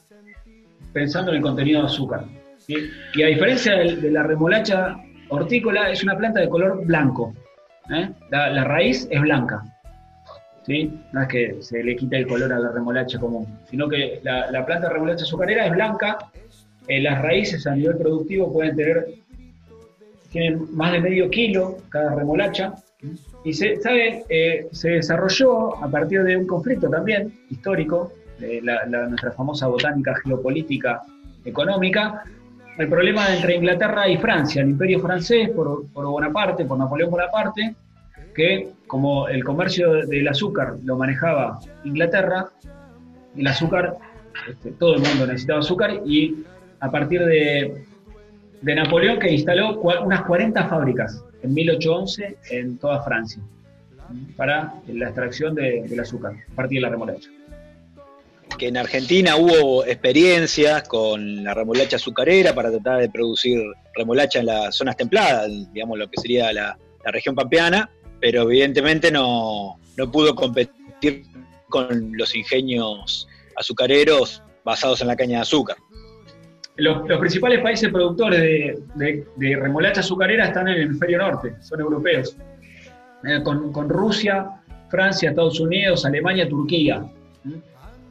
pensando en el contenido de azúcar. Y a diferencia de, la remolacha hortícola, es una planta de color blanco. ¿Eh? La, raíz es blanca. ¿sí? No es que se le quita el color a la remolacha común, sino que la, la planta de remolacha azucarera es blanca. eh, las raíces a nivel productivo pueden tener tienen más de medio kilo cada remolacha. Y se, ¿sabe? Eh, se desarrolló a partir de un conflicto también histórico, nuestra famosa botánica geopolítica económica, el problema entre Inglaterra y Francia, el imperio francés por, por Bonaparte, por Napoleón Bonaparte, que como el comercio del azúcar lo manejaba Inglaterra, el azúcar, este, todo el mundo necesitaba azúcar y a partir de, Napoleón que instaló unas 40 fábricas en 1811 en toda Francia para la extracción de- del azúcar a partir de la remolacha. Que en Argentina hubo experiencias con la remolacha azucarera para tratar de producir remolacha en las zonas templadas, digamos lo que sería la, la región pampeana, pero evidentemente no, no pudo competir con los ingenios azucareros basados en la caña de azúcar. los, los principales países productores de, de- remolacha azucarera están en el hemisferio norte, son europeos. Eh, con, con Rusia, Francia, Estados Unidos, Alemania, Turquía.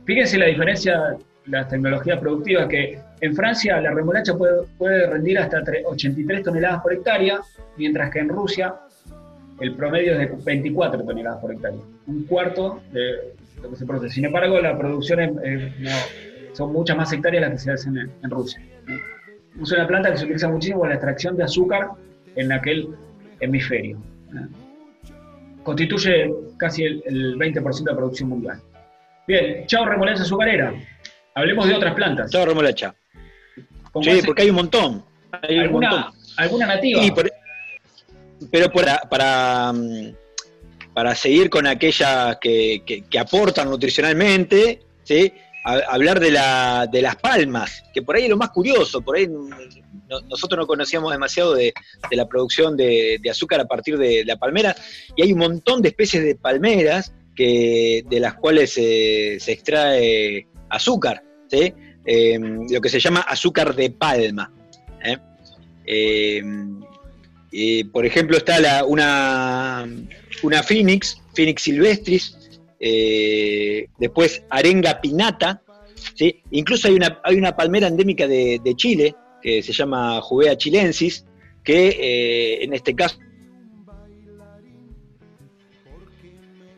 Fíjense la diferencia, las tecnologías productivas, que en Francia la remolacha puede, puede rendir hasta tre- 83 toneladas por hectárea, mientras que en Rusia el promedio es de 24 toneladas por hectárea. Un cuarto de lo que se produce. Sin embargo, la producción es- son muchas más hectáreas las que se hacen en, en Rusia. Es una planta que se utiliza muchísimo para la extracción de azúcar en aquel hemisferio. Constituye casi el, el 20% de la producción mundial. Bien, chao remolacha azucarera. Hablemos de otras plantas. Chao, remolacha. Sí, hace- porque hay un montón. Hay un ¿Alguna, montón. ¿Alguna nativa? Por- pero para, para, mm, para seguir con aquellas que, que- que aportan nutricionalmente, ¿sí? A- hablar de, la, de las palmas, que por ahí es lo más curioso, por ahí no- nosotros no conocíamos demasiado de, de la producción de, de azúcar a partir de la palmera, y hay un montón de especies de palmeras que, de las cuales se, extrae azúcar, ¿sí? Eh, lo que se llama azúcar de palma. ¿eh? Eh, por ejemplo, está una, una Phoenix, Phoenix silvestris, eh, después arenga pinata, ¿sí? incluso hay una, hay una palmera endémica de, de Chile, que se llama Juvea chilensis, que eh, en este caso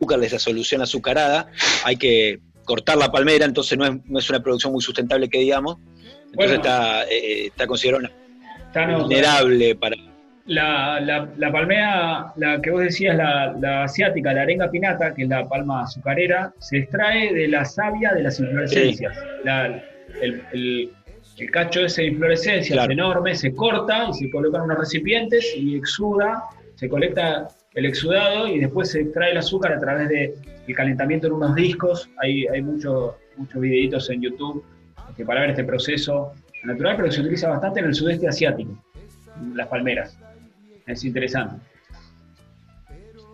azúcar de esa solución azucarada, hay que cortar la palmera, entonces no es, no es una producción muy sustentable que digamos, entonces Bueno. está, eh, está considerada vulnerable para... La, la, la palmera, la que vos decías, la, la asiática, la arenga pinata, que es la palma azucarera, se extrae de la savia de las inflorescencias. El, el- el cacho ese de inflorescencias Claro. enorme se corta y se colocan unos recipientes y exuda, se colecta el exudado y después se extrae el azúcar a través del calentamiento en unos discos. Hay, hay muchos muchos videitos en YouTube que para ver este proceso natural, pero que se utiliza bastante en el sudeste asiático, las palmeras. Es interesante.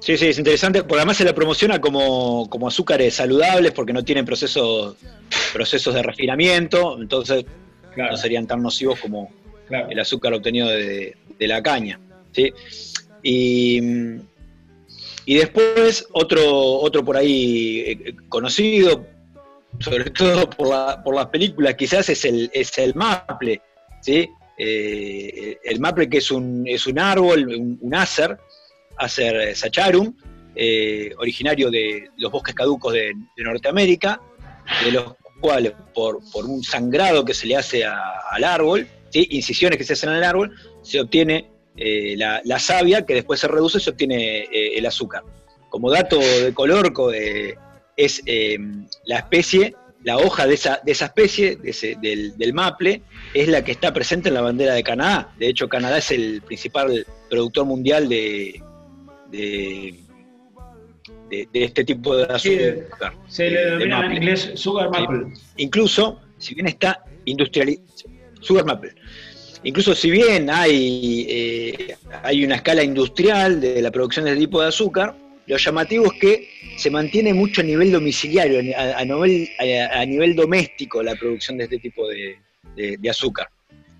Sí, sí, es interesante, porque además se la promociona como, como azúcares saludables porque no tienen procesos, procesos de refinamiento, entonces Claro, no serían tan nocivos como claro. el azúcar obtenido de, de la caña. ¿sí? Y, y después otro, otro por ahí eh, conocido, sobre todo por, la- por las películas, quizás es el, es el maple. ¿sí? Eh, el maple que es un, es un árbol, un, un acer, acer sacharum, eh, originario de los bosques caducos de, Norteamérica, de los cuales por, por un sangrado que se le hace al árbol, ¿sí? incisiones que se hacen al árbol, se obtiene eh, la, la savia, que después se reduce y se obtiene eh, el azúcar. Como dato de color, co- es eh, la especie, la hoja de esa, de esa especie, de ese- del, del maple, es la que está presente en la bandera de Canadá. De hecho, Canadá es el principal productor mundial de, de, de- de este tipo de Sí, azúcar. Se le de denomina en maple. inglés sugar Sí. maple. Incluso, si bien está industrializado, sugar maple, incluso si bien hay, eh, hay una escala industrial de la producción de este tipo de azúcar, lo llamativo es que se mantiene mucho a nivel domiciliario, a, nivel, a- nivel doméstico la producción de este tipo de, de- azúcar.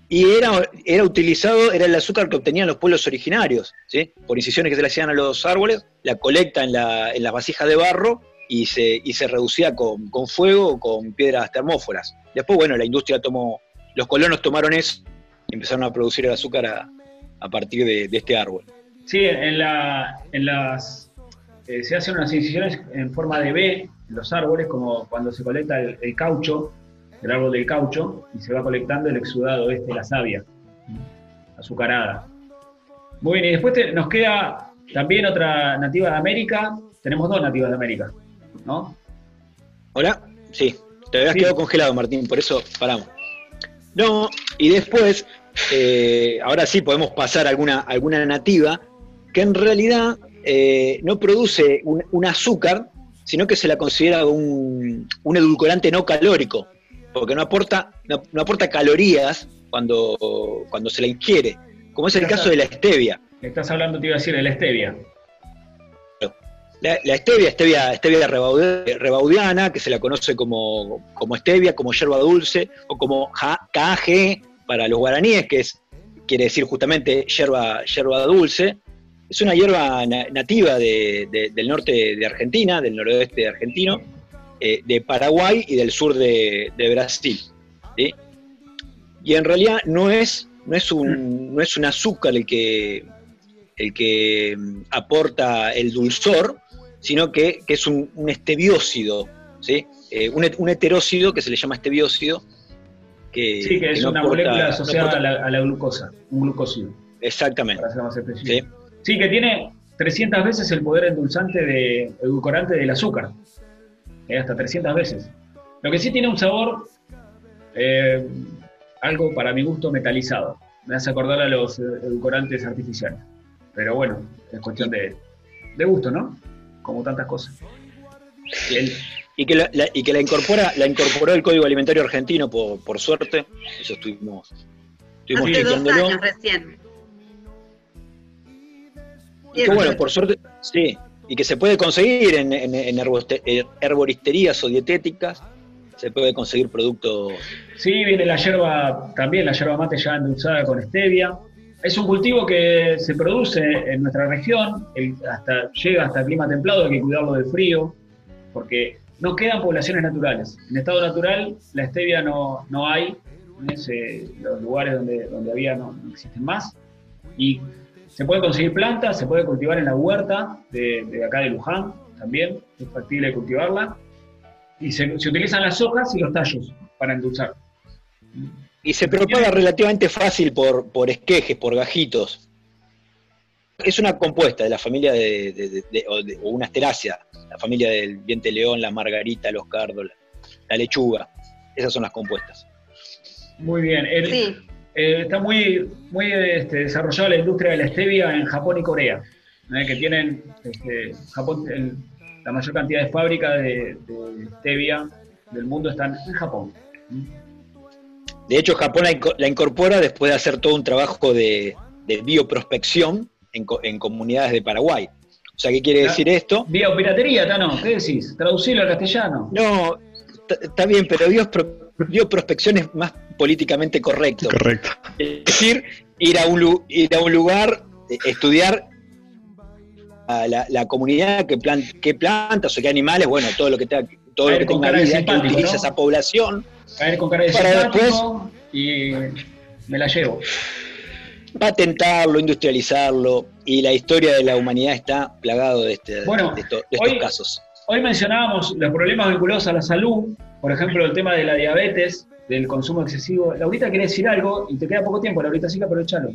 Y era, era utilizado, era el azúcar que obtenían los pueblos originarios, ¿sí? por incisiones que se le hacían a los árboles, la colecta en, la- en las vasijas de barro y se, y se reducía con, con fuego o con piedras termóforas. Después, bueno, la industria tomó, los colonos tomaron eso empezaron a producir el azúcar a, a partir de, de este árbol. Sí, en, la, en las. eh, se hacen unas incisiones en forma de B en los árboles, como cuando se colecta el, el caucho, el árbol del caucho, y se va colectando el exudado este, la savia, azucarada. Muy bien, y después te- nos queda también otra nativa de América. Tenemos dos nativas de América, ¿no? ¿Hola? Sí, te habías Sí. quedado congelado, Martín, por eso paramos. No, y después, eh, ahora sí podemos pasar alguna, alguna nativa que en realidad eh, no produce un, un azúcar, sino que se la considera un, un edulcorante no calórico, porque no aporta, no, no aporta calorías cuando, cuando se la ingiere, como es el caso de la stevia. Estás hablando, te iba a decir, de la stevia. La, la stevia, stevia, stevia rebaudiana, que se la conoce como, como stevia, como yerba dulce, o como KG para los guaraníes, que es, quiere decir justamente yerba, yerba dulce. Es una hierba na- nativa de- de- del norte de Argentina, del noroeste argentino, eh, de Paraguay y del sur de, Brasil. ¿sí? Y en realidad no es, no es, un, no es un azúcar el que, el que mm, aporta el dulzor, sino que, que es un, un estebiócido, ¿sí? Eh, un, un heterócido que se le llama estebiócido. Que, Sí, que es no una aporta- molécula asociada a la, a la glucosa, un glucósido, Exactamente. para ser más específico. ¿sí? Sí, que tiene 300 veces el poder endulzante de edulcorante del azúcar. Eh, hasta 300 veces. Lo que sí tiene un sabor, eh, algo para mi gusto metalizado. Me hace acordar a los eh, edulcorantes artificiales. Pero bueno, es cuestión de, de gusto, ¿no? Como tantas cosas. El- Y que, la, la- y que la incorpora, la incorporó el Código Alimentario Argentino, por, por suerte. Eso estuvimos, estuvimos Hace dos chequeándolo. años recién. Que bueno, por suerte, sí. Y que se puede conseguir en, en- en eh, herboristerías o dietéticas. Se puede conseguir productos. Sí, viene la yerba, también la yerba mate ya endulzada con stevia. Es un cultivo que se produce en nuestra región, el- hasta, llega hasta el clima templado, hay que cuidarlo del frío, porque no quedan poblaciones naturales. En estado natural la stevia no, no hay, ese- los lugares donde, donde había no, no existen más. Y se puede conseguir plantas, se puede cultivar en la huerta de, de acá de Luján también, es factible cultivarla. Y se, se utilizan las hojas y los tallos para endulzar. Y se propaga relativamente fácil por, por esquejes, por gajitos. Es una compuesta de la familia de, de- de- de- o, de- o una asterácea, la familia del diente león, la margarita, los cardos, la, la lechuga. Esas son las compuestas. Muy bien. El- Sí, eh, está muy, muy este, desarrollada la industria de la stevia en Japón y Corea, ¿eh? que tienen este, Japón, el- la mayor cantidad de fábricas de, de stevia del mundo están en Japón. De hecho, Japón la, inco- la incorpora después de hacer todo un trabajo de, de bioprospección en, co- en comunidades de Paraguay. O sea, ¿qué quiere decir esto? Vía piratería, Tano, ¿qué decís? Traducilo al castellano. No, está bien, pero biopro- bioprospección es más políticamente correcto. Correcto. Es decir, ir a un, lu- ir a un lugar, eh, estudiar a la, la comunidad, qué, plan- qué plantas o qué animales, bueno, todo lo que tenga, todo A lo ver, que tenga vida, que utiliza ¿no? esa población, Caer con cara de Para y me la llevo. Patentarlo, industrializarlo, y la historia de la humanidad está plagado de, este, Bueno, de, esto- de estos hoy- casos. Hoy mencionábamos los problemas vinculados a la salud, por ejemplo, el tema de la diabetes, del consumo excesivo. Laurita quiere decir algo y te queda poco tiempo, Laurita, así que aprovechalo.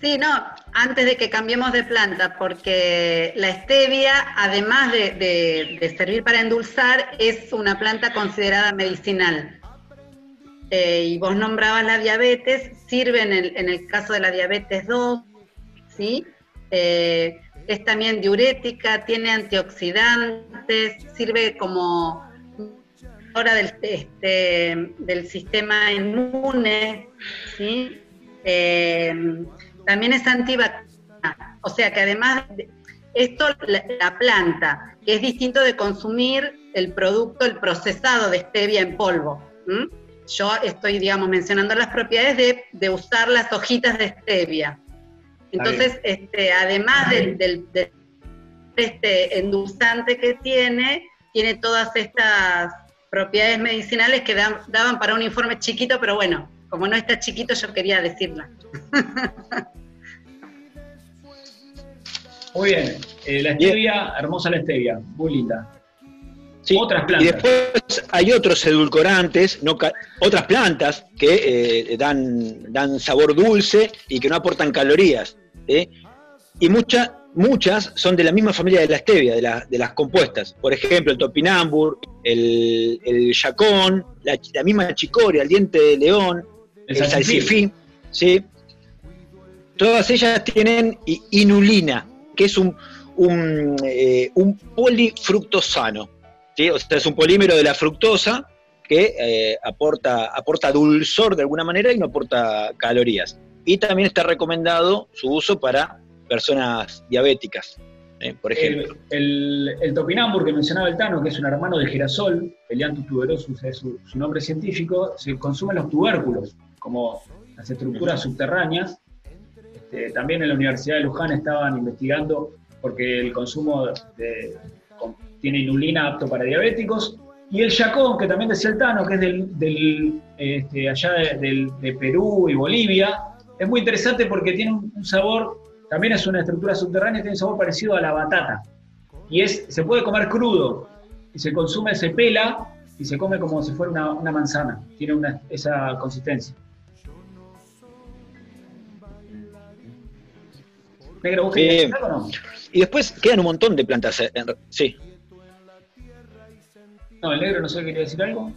Sí, no, antes de que cambiemos de planta, porque la stevia, además de, de- de servir para endulzar, es una planta considerada medicinal. Eh, y vos nombrabas la diabetes, sirve en el, en el caso de la diabetes 2, ¿sí? Eh, es también diurética, tiene antioxidantes, sirve como hora del, este, del sistema inmune, ¿sí? Eh, también es antibacteriana, o sea que además, de- esto, la, la planta, que es distinto de consumir el producto, el procesado de stevia en polvo. ¿m? Yo estoy, digamos, mencionando las propiedades de, de usar las hojitas de stevia. Entonces, este, además del, del- del- este endulzante que tiene, tiene todas estas propiedades medicinales que dan- daban para un informe chiquito, pero bueno, como no está chiquito, yo quería decirla. Muy bien. Eh, la stevia, hermosa la stevia, muy linda. Sí, Otras Y plantas. Después hay otros edulcorantes, no otras plantas que eh, dan, dan sabor dulce y que no aportan calorías. ¿eh? Y muchas muchas son de la misma familia de la stevia, de, la- de las compuestas. Por ejemplo, el topinambur, el, el yacón, la, misma chicoria, el diente de león, El el, salsifí. ¿sí? Todas ellas tienen inulina, que es un, un, eh, un polifructosano. ¿Sí? O sea, es un polímero de la fructosa que eh, aporta, aporta dulzor de alguna manera y no aporta calorías. Y también está recomendado su uso para personas diabéticas. eh, por ejemplo. El, el, topinambur que mencionaba el Tano, que es un hermano del girasol, Elianthus tuberosus es su, nombre científico, se consumen los tubérculos, como las estructuras subterráneas. Este, también en la Universidad de Luján estaban investigando porque el consumo tiene inulina apto para diabéticos. Y el yacón, que también decía el Tano, que es del, este, allá de, Perú y Bolivia, es muy interesante porque tiene un sabor también es una estructura subterránea tiene un sabor parecido a la batata. Y es, se puede comer crudo, y se consume, se pela y se come como si fuera una, manzana. Tiene una, esa consistencia. Negro, ¿vos eh, o no? Y después quedan un montón de plantas. Eh, sí. No, el negro no sé, quería decir algo.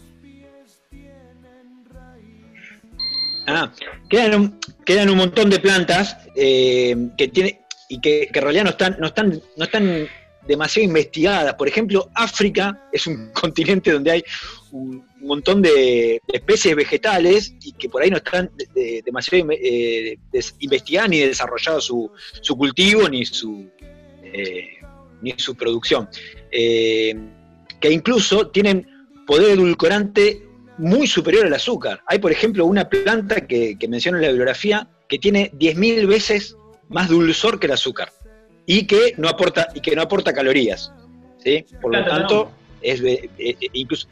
Ah, quedan un, quedan un montón de plantas eh, que tiene y que, en realidad no están, no están, no están demasiado investigadas. Por ejemplo, África es un continente donde hay un montón de, especies vegetales y que por ahí no están demasiado eh, investigadas ni desarrollado su, su, cultivo ni su, eh, ni su producción. Que incluso tienen poder edulcorante muy superior al azúcar. Hay, por ejemplo, una planta que, que menciona en la bibliografía que tiene 10.000 veces más dulzor que el azúcar y que no aporta, y que no aporta calorías. ¿sí? Por lo tanto, es, eh, eh, incluso...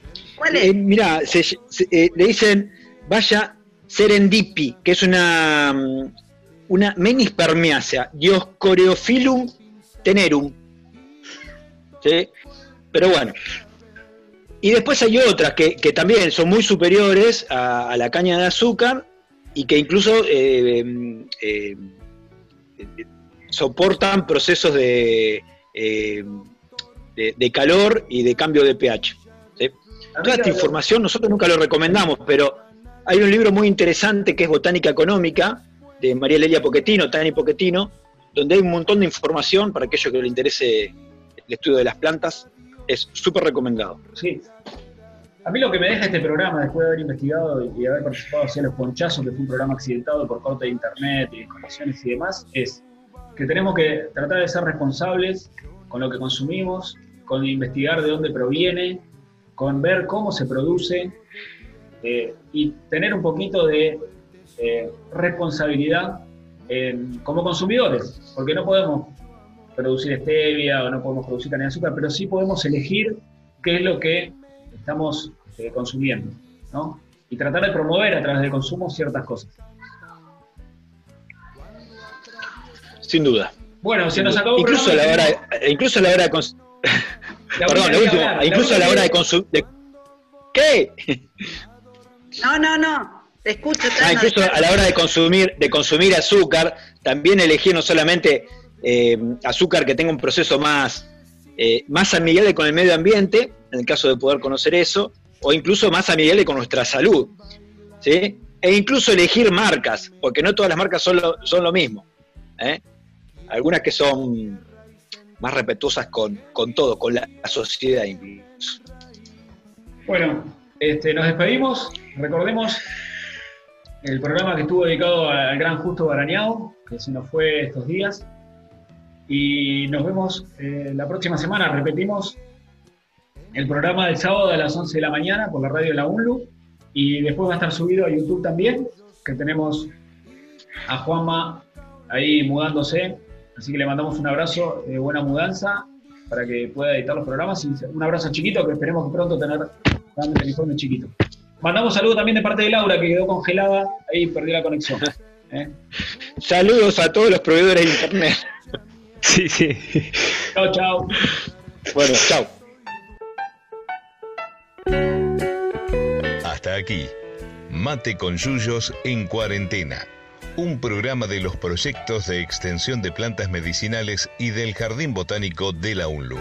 Eh, mira, le dicen, vaya serendipi, que es una, mm, una menispermiácea, Dioscoreophilum tenerum. ¿Sí? Pero bueno, y después hay otras que, también son muy superiores a, la caña de azúcar y que incluso eh, eh, soportan procesos de, eh, de, calor y de cambio de pH. Toda esta información nosotros nunca lo recomendamos, pero hay un libro muy interesante que es Botánica Económica de María Lelia Poquetino, Tani Poquetino, donde hay un montón de información para aquellos que les interese el estudio de las plantas es súper recomendado. Sí. A mí lo que me deja este programa, después de haber investigado y haber participado hacia los ponchazos, que fue un programa accidentado por corte de internet y conexiones y demás, es que tenemos que tratar de ser responsables con lo que consumimos, con investigar de dónde proviene, con ver cómo se produce eh, y tener un poquito de eh, responsabilidad como consumidores, porque no podemos producir stevia o no podemos producir caña de azúcar, pero sí podemos elegir qué es lo que estamos eh, consumiendo, ¿no? Y tratar de promover a través del consumo ciertas cosas. Sin duda. Bueno, se nos acabó incluso a la hora de, incluso a la hora de Perdón, lo último, incluso a la hora de consumir ¿Qué? No, no, no. Te escucho. Ah, incluso a la hora de consumir, de consumir azúcar, también elegir no solamente eh, azúcar que tenga un proceso más, eh, más amigable con el medio ambiente, en el caso de poder conocer eso, o incluso más amigable con nuestra salud. ¿sí? E incluso elegir marcas, porque no todas las marcas son lo, son lo mismo. ¿eh? Algunas que son más respetuosas con, todo, con la, sociedad incluso. Bueno, este, nos despedimos. Recordemos el programa que estuvo dedicado al gran Justo Barañao, que se nos fue estos días. Y nos vemos eh, la próxima semana. Repetimos el programa del sábado a las 11 de la mañana por la radio de la UNLU. Y después va a estar subido a YouTube también, que tenemos a Juanma ahí mudándose. Así que le mandamos un abrazo buena mudanza para que pueda editar los programas. Y un abrazo chiquito que esperemos pronto tener un teléfono chiquito. Mandamos saludos también de parte de Laura, que quedó congelada, ahí perdió la conexión. ¿eh? Saludos a todos los proveedores de internet. Sí, sí. Chao, chao. Bueno, chao. Hasta aquí. Mate con Yuyos en cuarentena. Un programa de los proyectos de extensión de plantas medicinales y del Jardín Botánico de la UNLU.